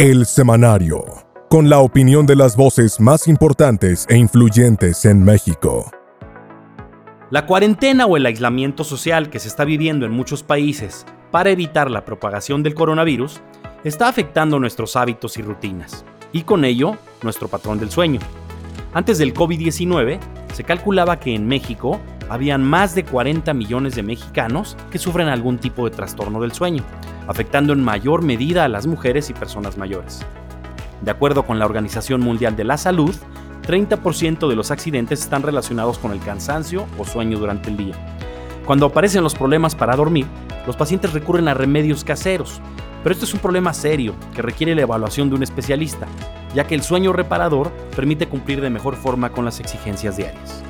El Semanario, con la opinión de las voces más importantes e influyentes en México. La cuarentena o el aislamiento social que se está viviendo en muchos países para evitar la propagación del coronavirus está afectando nuestros hábitos y rutinas, y con ello nuestro patrón del sueño. Antes del COVID-19, se calculaba que en México habían más de 40 millones de mexicanos que sufren algún tipo de trastorno del sueño, afectando en mayor medida a las mujeres y personas mayores. De acuerdo con la Organización Mundial de la Salud, 30% de los accidentes están relacionados con el cansancio o sueño durante el día. Cuando aparecen los problemas para dormir, los pacientes recurren a remedios caseros, pero esto es un problema serio que requiere la evaluación de un especialista, ya que el sueño reparador permite cumplir de mejor forma con las exigencias diarias.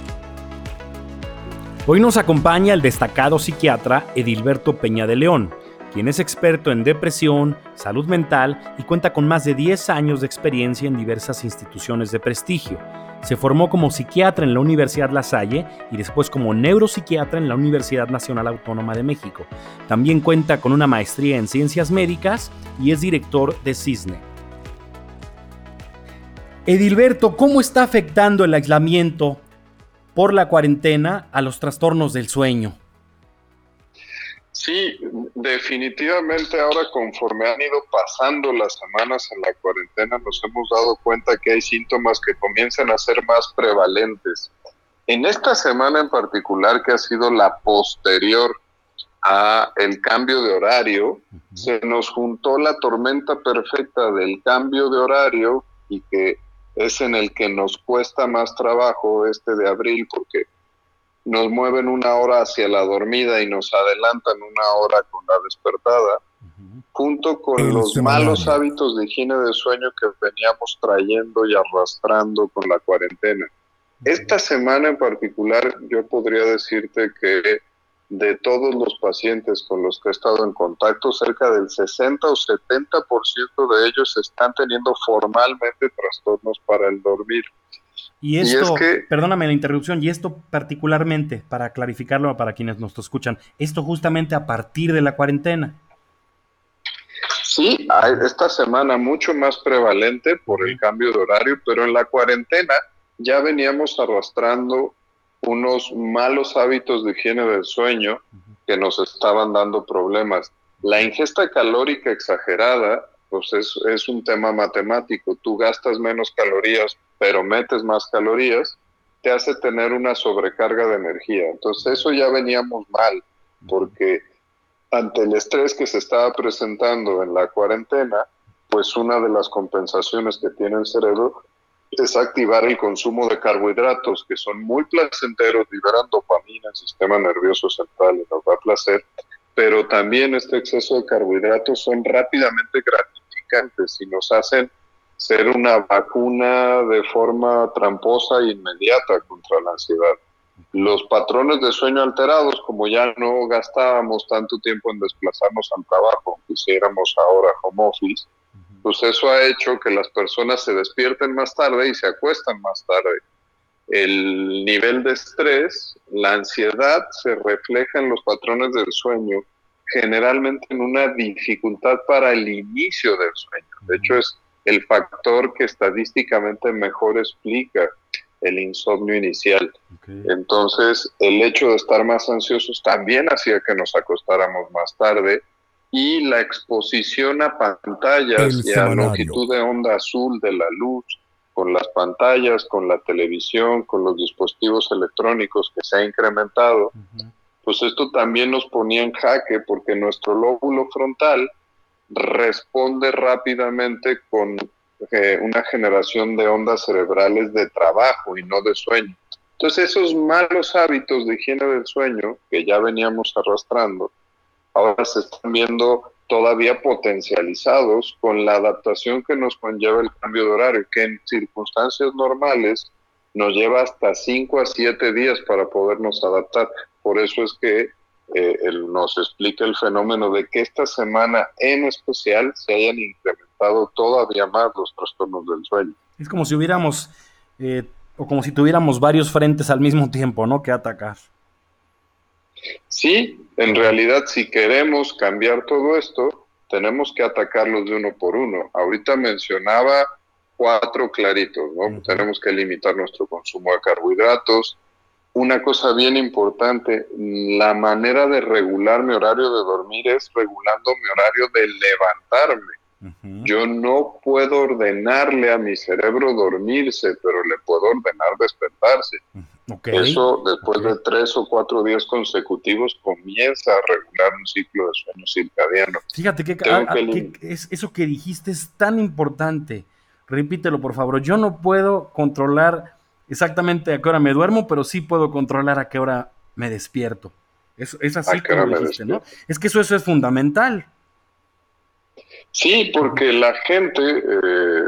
Hoy nos acompaña el destacado psiquiatra Edilberto Peña de León, quien es experto en depresión, salud mental y cuenta con más de 10 años de experiencia en diversas instituciones de prestigio. Se formó como psiquiatra en la Universidad La Salle y después como neuropsiquiatra en la Universidad Nacional Autónoma de México. También cuenta con una maestría en ciencias médicas y es director de CISNE. Edilberto, ¿cómo está afectando el aislamiento por la cuarentena a los trastornos del sueño? Sí, definitivamente ahora conforme han ido pasando las semanas en la cuarentena nos hemos dado cuenta que hay síntomas que comienzan a ser más prevalentes. En esta semana en particular que ha sido la posterior a el cambio de horario, se nos juntó la tormenta perfecta del cambio de horario y que es en el que nos cuesta más trabajo este de abril porque nos mueven una hora hacia la dormida y nos adelantan una hora con la despertada, junto con los malos hábitos de higiene de sueño que veníamos trayendo y arrastrando con la cuarentena. Esta semana en particular yo podría decirte que de todos los pacientes con los que he estado en contacto, cerca del 60 o 70% de ellos están teniendo formalmente trastornos para el dormir. Y esto, perdóname la interrupción, y esto particularmente, para clarificarlo para quienes nos escuchan, esto justamente a partir de la cuarentena. Sí, esta semana mucho más prevalente por el cambio de horario, pero en la cuarentena ya veníamos arrastrando unos malos hábitos de higiene del sueño que nos estaban dando problemas. La ingesta calórica exagerada, pues es, es un tema matemático. Tú gastas menos calorías pero metes más calorías, te hace tener una sobrecarga de energía. Entonces eso ya veníamos mal, porque ante el estrés que se estaba presentando en la cuarentena, pues una de las compensaciones que tiene el cerebro es activar el consumo de carbohidratos, que son muy placenteros, liberan dopamina, el sistema nervioso central y nos da placer, pero también este exceso de carbohidratos son rápidamente gratificantes y nos hacen ser una vacuna de forma tramposa e inmediata contra la ansiedad. Los patrones de sueño alterados, como ya no gastábamos tanto tiempo en desplazarnos al trabajo, hiciéramos ahora home office, pues eso ha hecho que las personas se despierten más tarde y se acuestan más tarde. El nivel de estrés, la ansiedad se refleja en los patrones del sueño, generalmente en una dificultad para el inicio del sueño. De hecho, es el factor que estadísticamente mejor explica el insomnio inicial. Entonces, el hecho de estar más ansiosos también hacía que nos acostáramos más tarde y la exposición a pantallas y a longitud de onda azul de la luz, con las pantallas, con la televisión, con los dispositivos electrónicos que se ha incrementado, pues esto también nos ponía en jaque porque nuestro lóbulo frontal responde rápidamente con eh, una generación de ondas cerebrales de trabajo y no de sueño. Entonces esos malos hábitos de higiene del sueño que ya veníamos arrastrando, ahora se están viendo todavía potencializados con la adaptación que nos conlleva el cambio de horario, que en circunstancias normales nos lleva hasta 5 a 7 días para podernos adaptar. Por eso es que eh, nos explica el fenómeno de que esta semana en especial se hayan incrementado todavía más los trastornos del sueño. Es como si hubiéramos, eh, o como si tuviéramos varios frentes al mismo tiempo, ¿no? Que atacar. Sí, en realidad si queremos cambiar todo esto, tenemos que atacarlos de uno por uno. Ahorita mencionaba cuatro claritos, ¿no? Tenemos que limitar nuestro consumo de carbohidratos. Una cosa bien importante, la manera de regular mi horario de dormir es regulando mi horario de levantarme. Yo no puedo ordenarle a mi cerebro dormirse, pero le puedo ordenar despertarse. Eso después de tres o cuatro días consecutivos comienza a regular un ciclo de sueño circadiano. Fíjate que, es, eso que dijiste es tan importante. Repítelo, por favor. Yo no puedo controlar exactamente a qué hora me duermo, pero sí puedo controlar a qué hora me despierto. Es, es así como dijiste, ¿no? Es que eso, eso es fundamental. Sí, porque la gente, eh,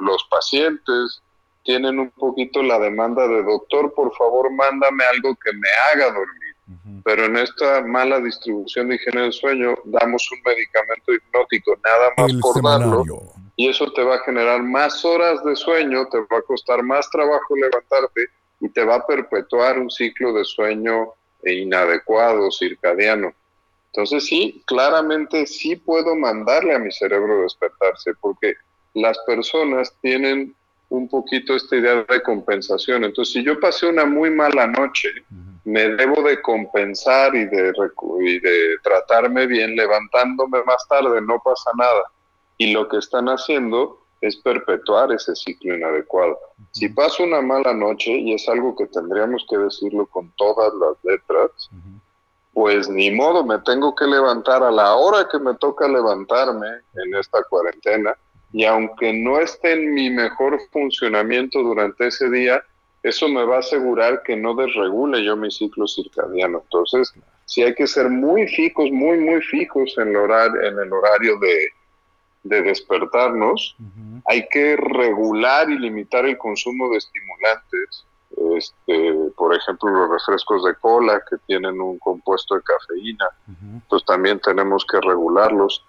los pacientes tienen un poquito la demanda de doctor, por favor, mándame algo que me haga dormir. Pero en esta mala distribución de higiene del sueño damos un medicamento hipnótico nada más por darlo y eso te va a generar más horas de sueño, te va a costar más trabajo levantarte y te va a perpetuar un ciclo de sueño inadecuado, circadiano. Entonces sí, claramente sí puedo mandarle a mi cerebro despertarse, porque las personas tienen un poquito esta idea de compensación. Entonces, si yo pasé una muy mala noche, me debo de compensar y de, y de tratarme bien levantándome más tarde, no pasa nada. Y lo que están haciendo es perpetuar ese ciclo inadecuado. Si paso una mala noche, y es algo que tendríamos que decirlo con todas las letras, pues ni modo, me tengo que levantar a la hora que me toca levantarme en esta cuarentena y aunque no esté en mi mejor funcionamiento durante ese día, eso me va a asegurar que no desregule yo mi ciclo circadiano. Entonces, sí hay que ser muy fijos, muy, muy fijos en el horario, en el horario de, despertarnos. Hay que regular y limitar el consumo de estimulantes este, por ejemplo, los refrescos de cola que tienen un compuesto de cafeína, pues también tenemos que regularlos.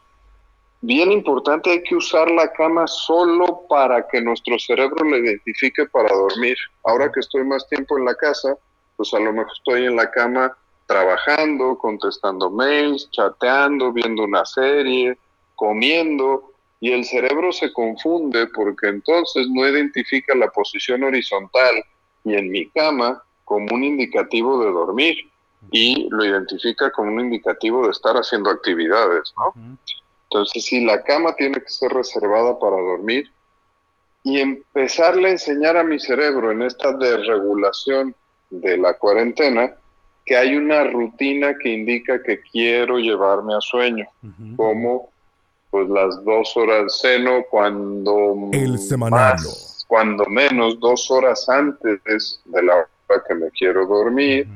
Bien importante, hay que usar la cama solo para que nuestro cerebro le identifique para dormir. Ahora que estoy más tiempo en la casa, pues a lo mejor estoy en la cama trabajando, contestando mails, chateando, viendo una serie, comiendo, y el cerebro se confunde porque entonces no identifica la posición horizontal y en mi cama como un indicativo de dormir y lo identifica como un indicativo de estar haciendo actividades, ¿no? Entonces, sí, la cama tiene que ser reservada para dormir y empezarle a enseñar a mi cerebro en esta desregulación de la cuarentena que hay una rutina que indica que quiero llevarme a sueño, como pues las dos horas seno cuando el semanario cuando menos dos horas antes de la hora que me quiero dormir.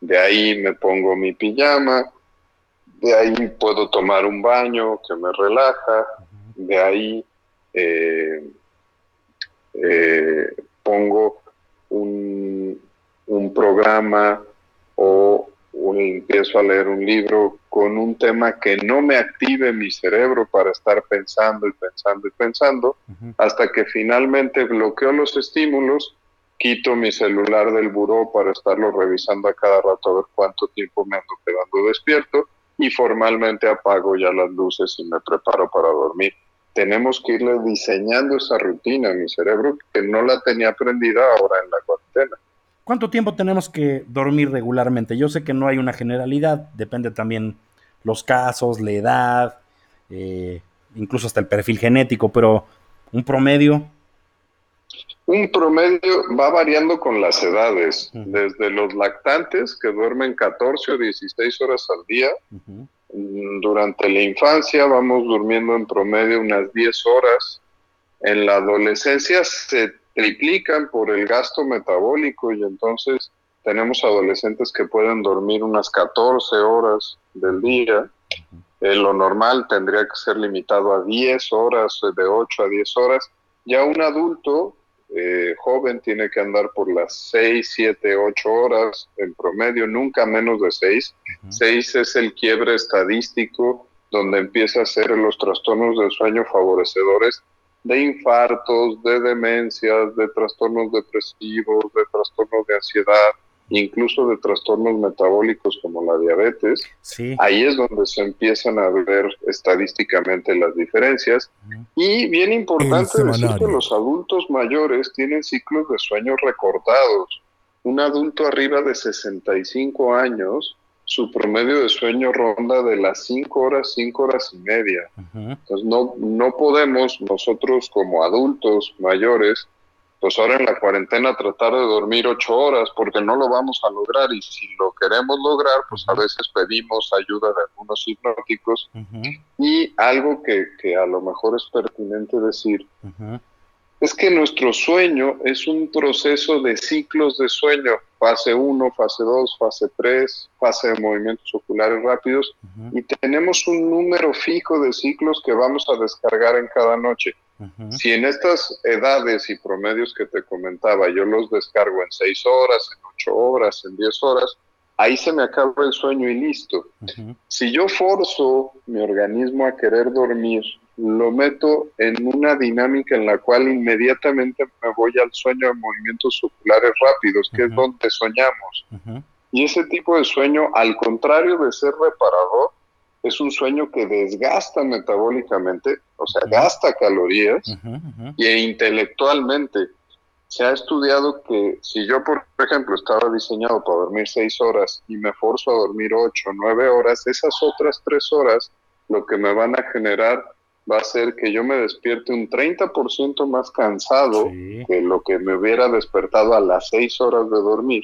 De ahí me pongo mi pijama, de ahí puedo tomar un baño que me relaja, de ahí eh, eh, pongo un, un programa o empiezo a leer un libro con un tema que no me active mi cerebro para estar pensando y pensando y pensando, hasta que finalmente bloqueo los estímulos, quito mi celular del buró para estarlo revisando a cada rato a ver cuánto tiempo me ando quedando despierto y formalmente apago ya las luces y me preparo para dormir. Tenemos que irle diseñando esa rutina a mi cerebro que no la tenía aprendida ahora en la cuarentena. ¿Cuánto tiempo tenemos que dormir regularmente? Yo sé que no hay una generalidad, depende también los casos, la edad, eh, incluso hasta el perfil genético, pero un promedio. Un promedio va variando con las edades, desde los lactantes que duermen 14 o 16 horas al día. Durante la infancia vamos durmiendo en promedio unas 10 horas. En la adolescencia se triplican por el gasto metabólico y entonces tenemos adolescentes que pueden dormir unas 14 horas del día. Eh, lo normal tendría que ser limitado a 10 horas, de 8 a 10 horas. Ya un adulto eh, joven tiene que andar por las 6, 7, 8 horas en promedio, nunca menos de 6. 6 es el quiebre estadístico donde empieza a ser los trastornos del sueño favorecedores de infartos, de demencias, de trastornos depresivos, de trastornos de ansiedad. Incluso de trastornos metabólicos como la diabetes, ahí es donde se empiezan a ver estadísticamente las diferencias. Y bien importante decir que los adultos mayores tienen ciclos de sueño recortados. Un adulto arriba de 65 años su promedio de sueño ronda de las 5 horas, 5 horas y media. Entonces no, no podemos nosotros como adultos mayores, pues ahora en la cuarentena tratar de dormir 8 horas porque no lo vamos a lograr y si lo queremos lograr, pues a veces pedimos ayuda de algunos hipnóticos. Y algo que, que, a lo mejor es pertinente decir, es que nuestro sueño es un proceso de ciclos de sueño, fase 1, fase 2, fase 3, fase de movimientos oculares rápidos, y tenemos un número fijo de ciclos que vamos a descargar en cada noche. Si en estas edades y promedios que te comentaba yo los descargo en 6 horas, en 8 horas, en 10 horas, ahí se me acaba el sueño y listo. Si yo forzo mi organismo a querer dormir lo meto en una dinámica en la cual inmediatamente me voy al sueño de movimientos oculares rápidos, que es donde soñamos. Y ese tipo de sueño, al contrario de ser reparador, es un sueño que desgasta metabólicamente, o sea, gasta calorías e intelectualmente. Se ha estudiado que si yo, por ejemplo, estaba diseñado para dormir seis horas y me forzo a dormir ocho, nueve horas, esas otras tres horas lo que me van a generar va a ser que yo me despierte un 30% más cansado que lo que me hubiera despertado a las 6 horas de dormir.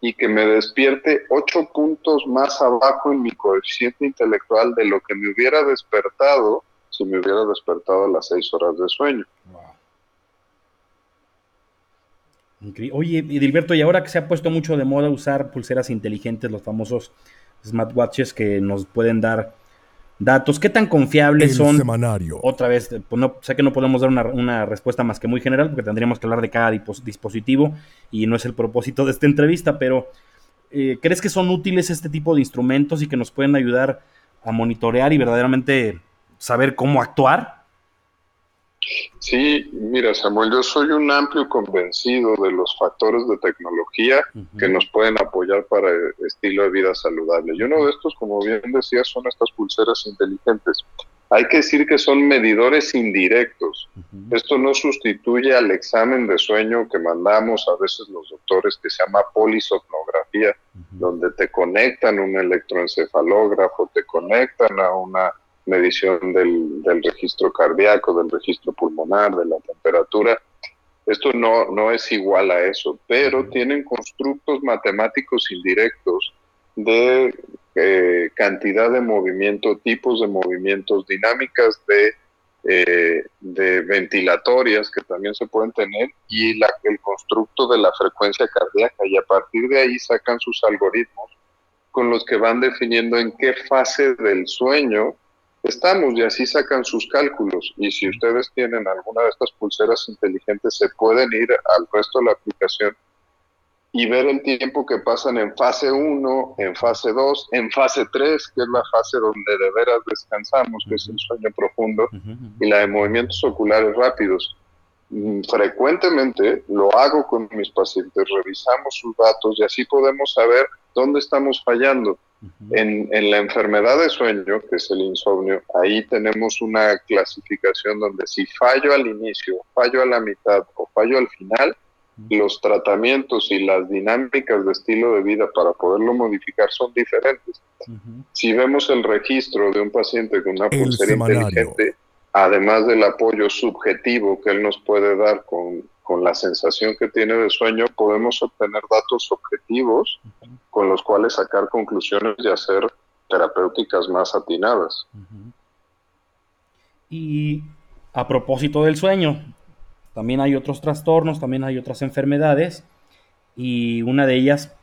Y que me despierte 8 puntos más abajo en mi coeficiente intelectual de lo que me hubiera despertado si me hubiera despertado a las 6 horas de sueño. Oye, Edilberto, y ahora que se ha puesto mucho de moda usar pulseras inteligentes, los famosos smartwatches que nos pueden dar datos, qué tan confiables son. Otra vez, pues no, sé que no podemos dar una, respuesta más que muy general, porque tendríamos que hablar de cada dispositivo y no es el propósito de esta entrevista, pero eh, ¿crees que son útiles este tipo de instrumentos y que nos pueden ayudar a monitorear y verdaderamente saber cómo actuar? Sí, mira Samuel, yo soy un amplio convencido de los factores de tecnología que nos pueden apoyar para el estilo de vida saludable. Y uno de estos, como bien decía, son estas pulseras inteligentes. Hay que decir que son medidores indirectos. Esto no sustituye al examen de sueño que mandamos a veces los doctores que se llama polisomnografía, donde te conectan un electroencefalógrafo, te conectan a una medición del, registro cardíaco, del registro pulmonar, de la temperatura. Esto no, no es igual a eso, pero tienen constructos matemáticos indirectos de eh, cantidad de movimiento, tipos de movimientos, dinámicas de, eh, ventilatorias que también se pueden tener y la, el constructo de la frecuencia cardíaca y a partir de ahí sacan sus algoritmos con los que van definiendo en qué fase del sueño estamos y así sacan sus cálculos. Y si ustedes tienen alguna de estas pulseras inteligentes, se pueden ir al resto de la aplicación y ver el tiempo que pasan en fase 1, en fase 2, en fase 3, que es la fase donde de veras descansamos, que es el sueño profundo, y la de movimientos oculares rápidos. Mm, frecuentemente lo hago con mis pacientes, revisamos sus datos y así podemos saber dónde estamos fallando en, la enfermedad de sueño, que es el insomnio, ahí tenemos una clasificación donde si fallo al inicio, fallo a la mitad o fallo al final, los tratamientos y las dinámicas de estilo de vida para poderlo modificar son diferentes. Si vemos el registro de un paciente con una pulsera inteligente, además del apoyo subjetivo que él nos puede dar con con la sensación que tiene de sueño, podemos obtener datos objetivos con los cuales sacar conclusiones y hacer terapéuticas más atinadas. Y a propósito del sueño, también hay otros trastornos, también hay otras enfermedades, y una de ellas,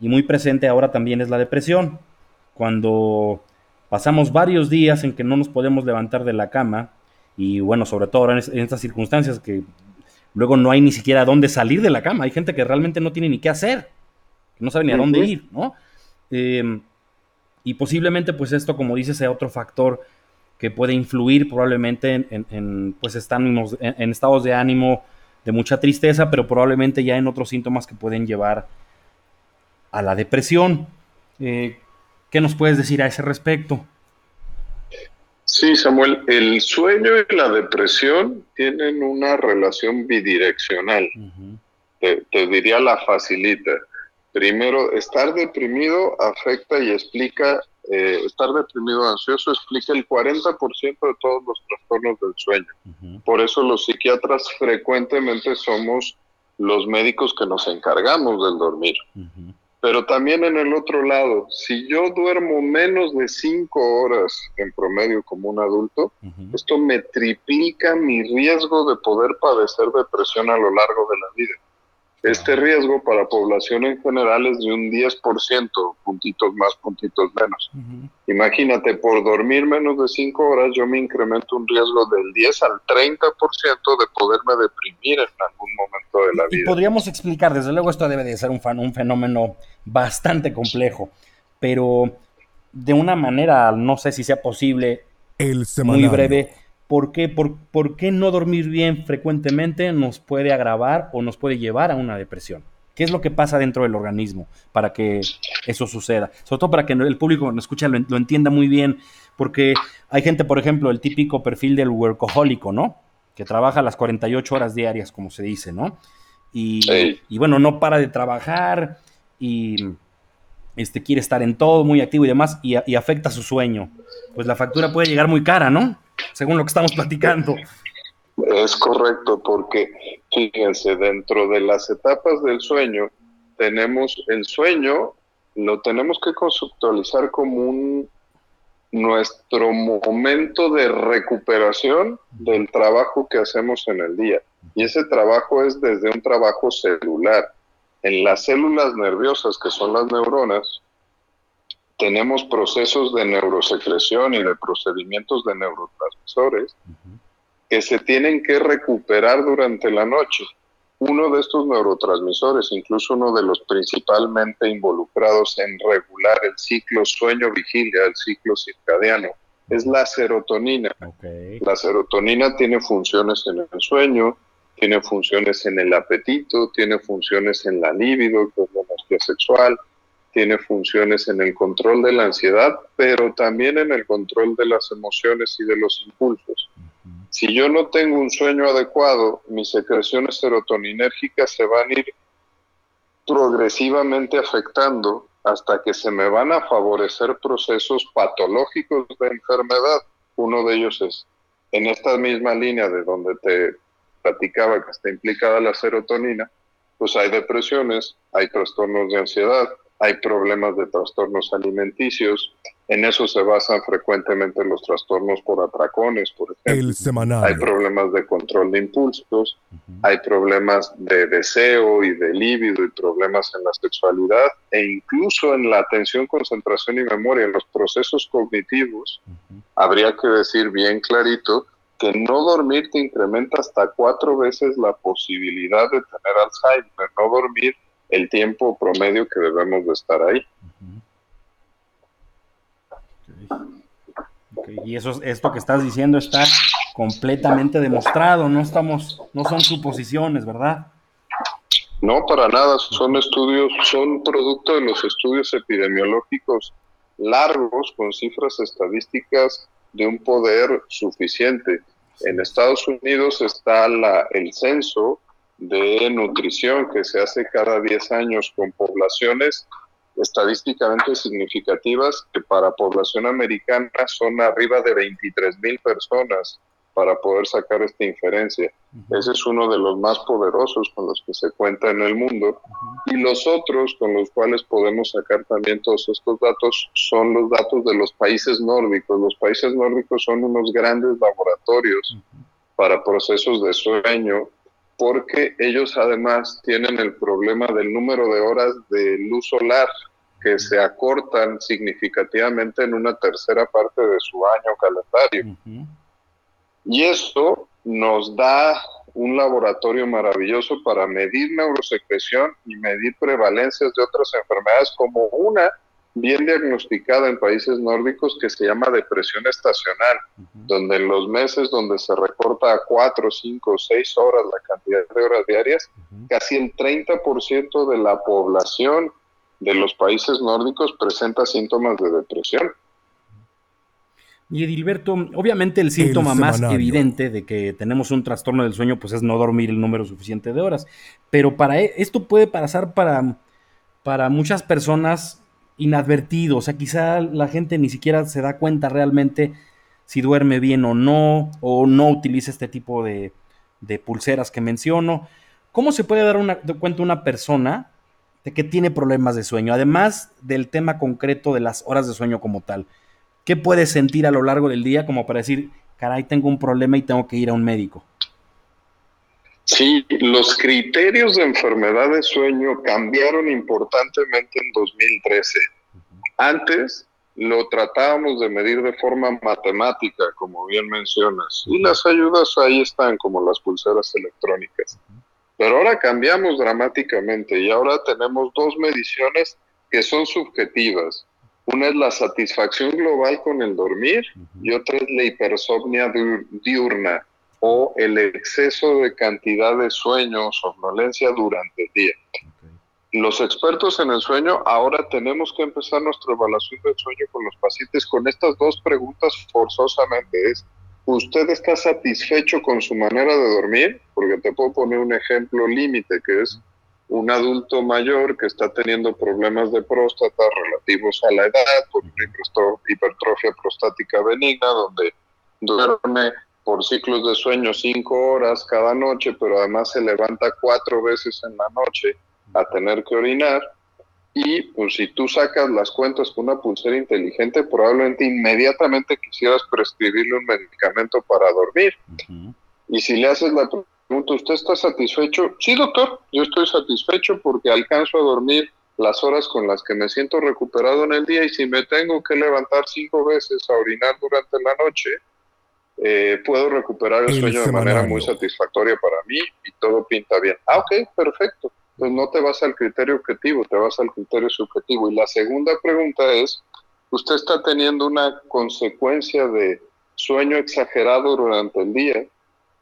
y muy presente ahora también, es la depresión. Cuando pasamos varios días en que no nos podemos levantar de la cama, y bueno, sobre todo en, en estas circunstancias que Luego no hay ni siquiera dónde salir de la cama. Hay gente que realmente no tiene ni qué hacer, que no sabe ni a dónde ir, ¿no? Em, y posiblemente, pues esto, como dices, sea otro factor que puede influir probablemente en, pues en, estados de ánimo de mucha tristeza, pero probablemente ya en otros síntomas que pueden llevar a la depresión. Eh, ¿Qué nos puedes decir a ese respecto? Sí, Samuel, el sueño y la depresión tienen una relación bidireccional. te, diría la facilita. Primero, estar deprimido afecta y explica, eh, estar deprimido ansioso explica el 40% de todos los trastornos del sueño. Por eso los psiquiatras frecuentemente somos los médicos que nos encargamos del dormir. Pero también en el otro lado, si yo duermo menos de cinco horas en promedio como un adulto, esto me triplica mi riesgo de poder padecer depresión a lo largo de la vida. Este riesgo para población en general es de un 10%, puntitos más, puntitos menos. Imagínate, por dormir menos de 5 horas yo me incremento un riesgo del 10 al 30% de poderme deprimir en algún momento de la vida. Y podríamos explicar, desde luego esto debe de ser un, un fenómeno bastante complejo, pero de una manera, no sé si sea posible, El muy breve, ¿Por qué, por, qué no dormir bien frecuentemente nos puede agravar o nos puede llevar a una depresión? ¿Qué es lo que pasa dentro del organismo para que eso suceda? Sobre todo para que el público nos escucha lo, lo entienda muy bien, porque hay gente, por ejemplo, el típico perfil del workahólico, ¿no? Que trabaja las 48 horas diarias, como se dice, ¿no? Y, y bueno, no para de trabajar y este, quiere estar en todo, muy activo y demás, y, y afecta su sueño. Pues la factura puede llegar muy cara, ¿no? según lo que estamos platicando. Es correcto, porque fíjense, dentro de las etapas del sueño, tenemos el sueño, lo tenemos que conceptualizar como un nuestro momento de recuperación del trabajo que hacemos en el día. Y ese trabajo es desde un trabajo celular. En las células nerviosas, que son las neuronas, tenemos procesos de neurosecreción y de procedimientos de neurotransmisores que se tienen que recuperar durante la noche. Uno de estos neurotransmisores, incluso uno de los principalmente involucrados en regular el ciclo sueño-vigilia, el ciclo circadiano, es la serotonina. La serotonina tiene funciones en el sueño, tiene funciones en el apetito, tiene funciones en la libido, que es la energía sexual, tiene funciones en el control de la ansiedad, pero también en el control de las emociones y de los impulsos. Si yo no tengo un sueño adecuado, mis secreciones serotoninérgicas se van a ir progresivamente afectando hasta que se me van a favorecer procesos patológicos de enfermedad. Uno de ellos es en esta misma línea de donde te platicaba que está implicada la serotonina, pues hay depresiones, hay trastornos de ansiedad, hay problemas de trastornos alimenticios. En eso se basan frecuentemente los trastornos por atracones, por ejemplo. El semanal. Hay problemas de control de impulsos, hay problemas de deseo y de líbido y problemas en la sexualidad e incluso en la atención, concentración y memoria, en los procesos cognitivos. Habría que decir bien clarito que no dormir te incrementa hasta cuatro veces la posibilidad de tener Alzheimer. No dormir el tiempo promedio que debemos de estar ahí. Y eso, esto que estás diciendo está completamente demostrado, no estamos, no son suposiciones, ¿verdad? No, para nada, son estudios, son producto de los estudios epidemiológicos largos con cifras estadísticas de un poder suficiente. En Estados Unidos está la, el censo de nutrición que se hace cada 10 años con poblaciones estadísticamente significativas que para población americana son arriba de 23 mil personas para poder sacar esta inferencia. Ese es uno de los más poderosos con los que se cuenta en el mundo. Y los otros con los cuales podemos sacar también todos estos datos son los datos de los países nórdicos. Los países nórdicos son unos grandes laboratorios para procesos de sueño, porque ellos además tienen el problema del número de horas de luz solar que se acortan significativamente en una tercera parte de su año calendario. Y eso nos da un laboratorio maravilloso para medir neurosecreción y medir prevalencias de otras enfermedades como una bien diagnosticada en países nórdicos que se llama depresión estacional, donde en los meses donde se recorta a 4, 5, 6 horas la cantidad de horas diarias, casi el 30% de la población de los países nórdicos presenta síntomas de depresión. Y Edilberto, obviamente el síntoma más evidente de que tenemos un trastorno del sueño pues es no dormir el número suficiente de horas, pero para e, esto puede pasar para, para muchas personas inadvertido, o sea, quizá la gente ni siquiera se da cuenta realmente si duerme bien o no, o no utiliza este tipo de, de pulseras que menciono. ¿Cómo se puede dar una, cuenta una persona de que tiene problemas de sueño, además del tema concreto de las horas de sueño como tal? ¿Qué puedes sentir a lo largo del día como para decir, caray, tengo un problema y tengo que ir a un médico? Sí, los criterios de enfermedad de sueño cambiaron importantemente en 2013. Antes lo tratábamos de medir de forma matemática, como bien mencionas, y las ayudas ahí están, como las pulseras electrónicas. Pero ahora cambiamos dramáticamente y ahora tenemos dos mediciones que son subjetivas. Una es la satisfacción global con el dormir y otra es la hipersomnia diurna o el exceso de cantidad de sueño o somnolencia durante el día. Los expertos en el sueño ahora tenemos que empezar nuestra evaluación del sueño con los pacientes con estas dos preguntas forzosamente. Es, ¿usted está satisfecho con su manera de dormir? Porque te puedo poner un ejemplo límite que es un adulto mayor que está teniendo problemas de próstata relativos a la edad, por una hipertrofia prostática benigna, donde duerme por ciclos de sueño cinco horas cada noche, pero además se levanta cuatro veces en la noche a tener que orinar. Y pues si tú sacas las cuentas con una pulsera inteligente, probablemente inmediatamente quisieras prescribirle un medicamento para dormir. Y si le haces la ¿usted está satisfecho? Sí, doctor, yo estoy satisfecho porque alcanzo a dormir las horas con las que me siento recuperado en el día y si me tengo que levantar cinco veces a orinar durante la noche, eh, puedo recuperar el, sueño de manera muy satisfactoria para mí y todo pinta bien. Ah, ok, perfecto. Pues no te vas al criterio objetivo, te vas al criterio subjetivo. Y la segunda pregunta es, ¿usted está teniendo una consecuencia de sueño exagerado durante el día?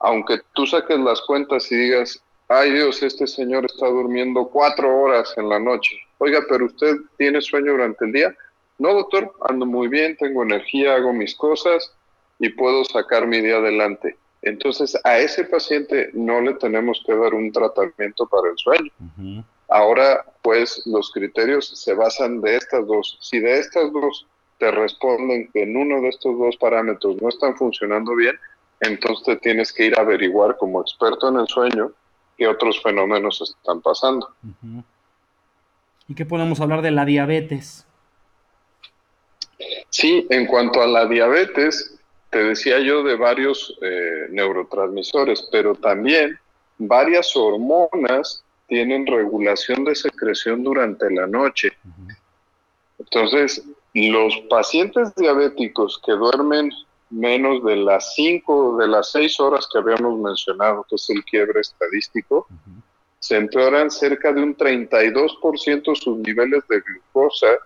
aunque tú saques las cuentas y digas, ay Dios, este señor está durmiendo cuatro horas en la noche. Oiga, pero usted tiene sueño durante el día. No, doctor, ando muy bien, tengo energía, hago mis cosas y puedo sacar mi día adelante. Entonces, a ese paciente no le tenemos que dar un tratamiento para el sueño. Ahora, pues, los criterios se basan de estas dos. Si de estas dos te responden que en uno de estos dos parámetros no están funcionando bien, entonces tienes que ir a averiguar como experto en el sueño qué otros fenómenos están pasando. ¿Y qué podemos hablar de la diabetes? Sí, en cuanto a la diabetes, te decía yo de varios eh, neurotransmisores, pero también varias hormonas tienen regulación de secreción durante la noche. Entonces, los pacientes diabéticos que duermen menos de las cinco, de las seis horas que habíamos mencionado, que es el quiebre estadístico, se empeoran cerca de un 32% sus niveles de glucosa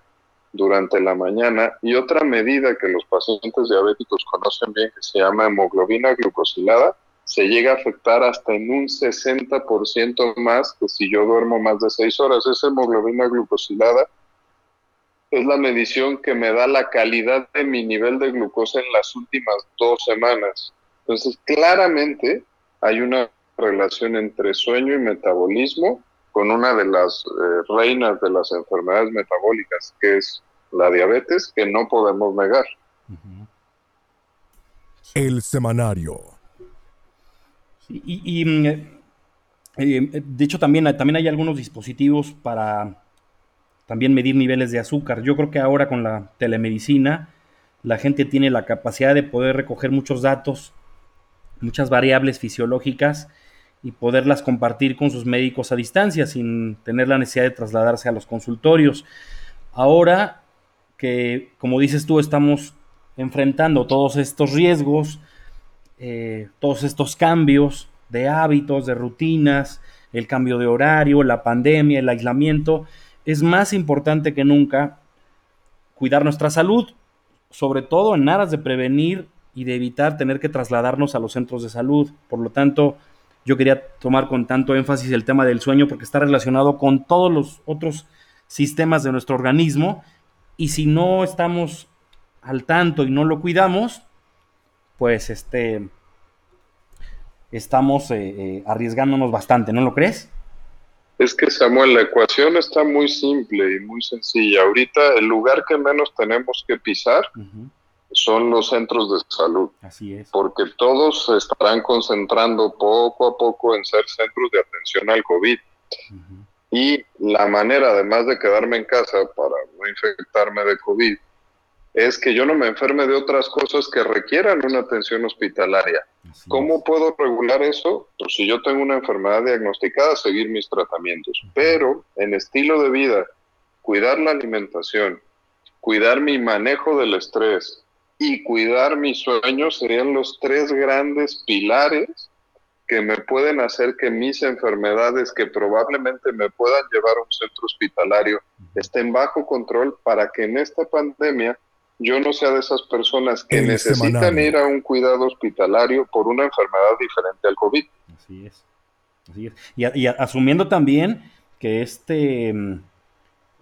durante la mañana y otra medida que los pacientes diabéticos conocen bien que se llama hemoglobina glucosilada se llega a afectar hasta en un 60% más que si yo duermo más de seis horas. Esa hemoglobina glucosilada es la medición que me da la calidad de mi nivel de glucosa en las últimas dos semanas. Entonces, claramente hay una relación entre sueño y metabolismo con una de las eh, reinas de las enfermedades metabólicas, que es la diabetes, que no podemos negar. El semanario. y, mm, eh, eh, de hecho también, también hay algunos dispositivos para también medir niveles de azúcar. Yo creo que ahora con la telemedicina la gente tiene la capacidad de poder recoger muchos datos, muchas variables fisiológicas y poderlas compartir con sus médicos a distancia sin tener la necesidad de trasladarse a los consultorios. Ahora que, como dices tú, estamos enfrentando todos estos riesgos, eh, todos estos cambios de hábitos, de rutinas, el cambio de horario, la pandemia, el aislamiento, es más importante que nunca cuidar nuestra salud, sobre todo en aras de prevenir y de evitar tener que trasladarnos a los centros de salud. Por lo tanto, yo quería tomar con tanto énfasis el tema del sueño porque está relacionado con todos los otros sistemas de nuestro organismo y si no estamos al tanto y no lo cuidamos, pues este estamos eh, eh, arriesgándonos bastante, ¿no lo crees? Es que Samuel, la ecuación está muy simple y muy sencilla. Ahorita el lugar que menos tenemos que pisar son los centros de salud. Así es. Porque todos se estarán concentrando poco a poco en ser centros de atención al COVID. Y la manera, además de quedarme en casa para no infectarme de COVID, es que yo no me enferme de otras cosas que requieran una atención hospitalaria. ¿Cómo puedo regular eso? Pues si yo tengo una enfermedad diagnosticada, seguir mis tratamientos. Pero en estilo de vida, cuidar la alimentación, cuidar mi manejo del estrés y cuidar mis sueños serían los tres grandes pilares que me pueden hacer que mis enfermedades que probablemente me puedan llevar a un centro hospitalario estén bajo control para que en esta pandemia yo no sea de esas personas que necesitan ir a un cuidado hospitalario por una enfermedad diferente al COVID. Así es. Así es. Y, asumiendo también que este,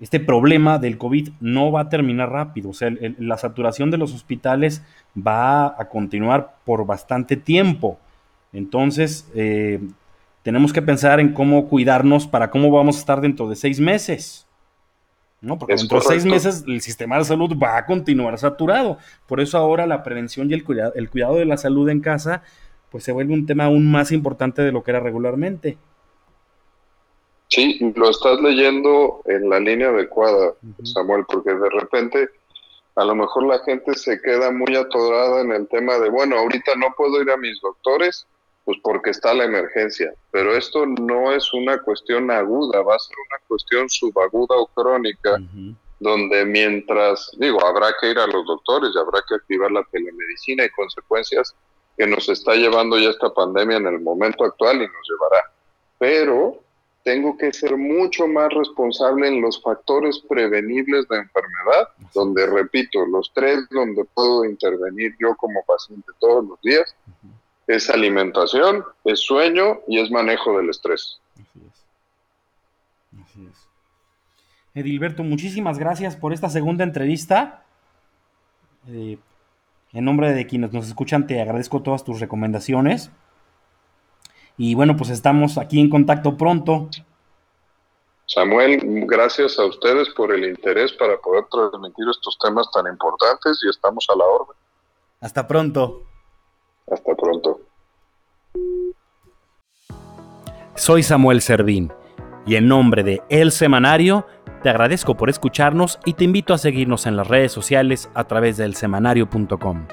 este problema del COVID no va a terminar rápido, o sea, la saturación de los hospitales va a continuar por bastante tiempo. Entonces, eh, tenemos que pensar en cómo cuidarnos para cómo vamos a estar dentro de seis meses. ¿no? Porque dentro de seis meses el sistema de salud va a continuar saturado. Por eso ahora la prevención y el cuidado, el cuidado de la salud en casa, pues se vuelve un tema aún más importante de lo que era regularmente. Sí, lo estás leyendo en la línea adecuada, Samuel, porque de repente a lo mejor la gente se queda muy atorada en el tema de, bueno, ahorita no puedo ir a mis doctores, pues porque está la emergencia. Pero esto no es una cuestión aguda, va a ser una cuestión subaguda o crónica, donde mientras, digo, habrá que ir a los doctores y habrá que activar la telemedicina y consecuencias que nos está llevando ya esta pandemia en el momento actual y nos llevará. Pero tengo que ser mucho más responsable en los factores prevenibles de enfermedad, donde, repito, los tres donde puedo intervenir yo como paciente todos los días, es alimentación, es sueño y es manejo del estrés. Así es. Así es. Edilberto, muchísimas gracias por esta segunda entrevista. Eh, en nombre de quienes nos escuchan, te agradezco todas tus recomendaciones. Y bueno, pues estamos aquí en contacto pronto. Samuel, gracias a ustedes por el interés para poder transmitir estos temas tan importantes y estamos a la orden. Hasta pronto. Hasta pronto. Soy Samuel Servín y en nombre de El Semanario te agradezco por escucharnos y te invito a seguirnos en las redes sociales a través del semanario.com.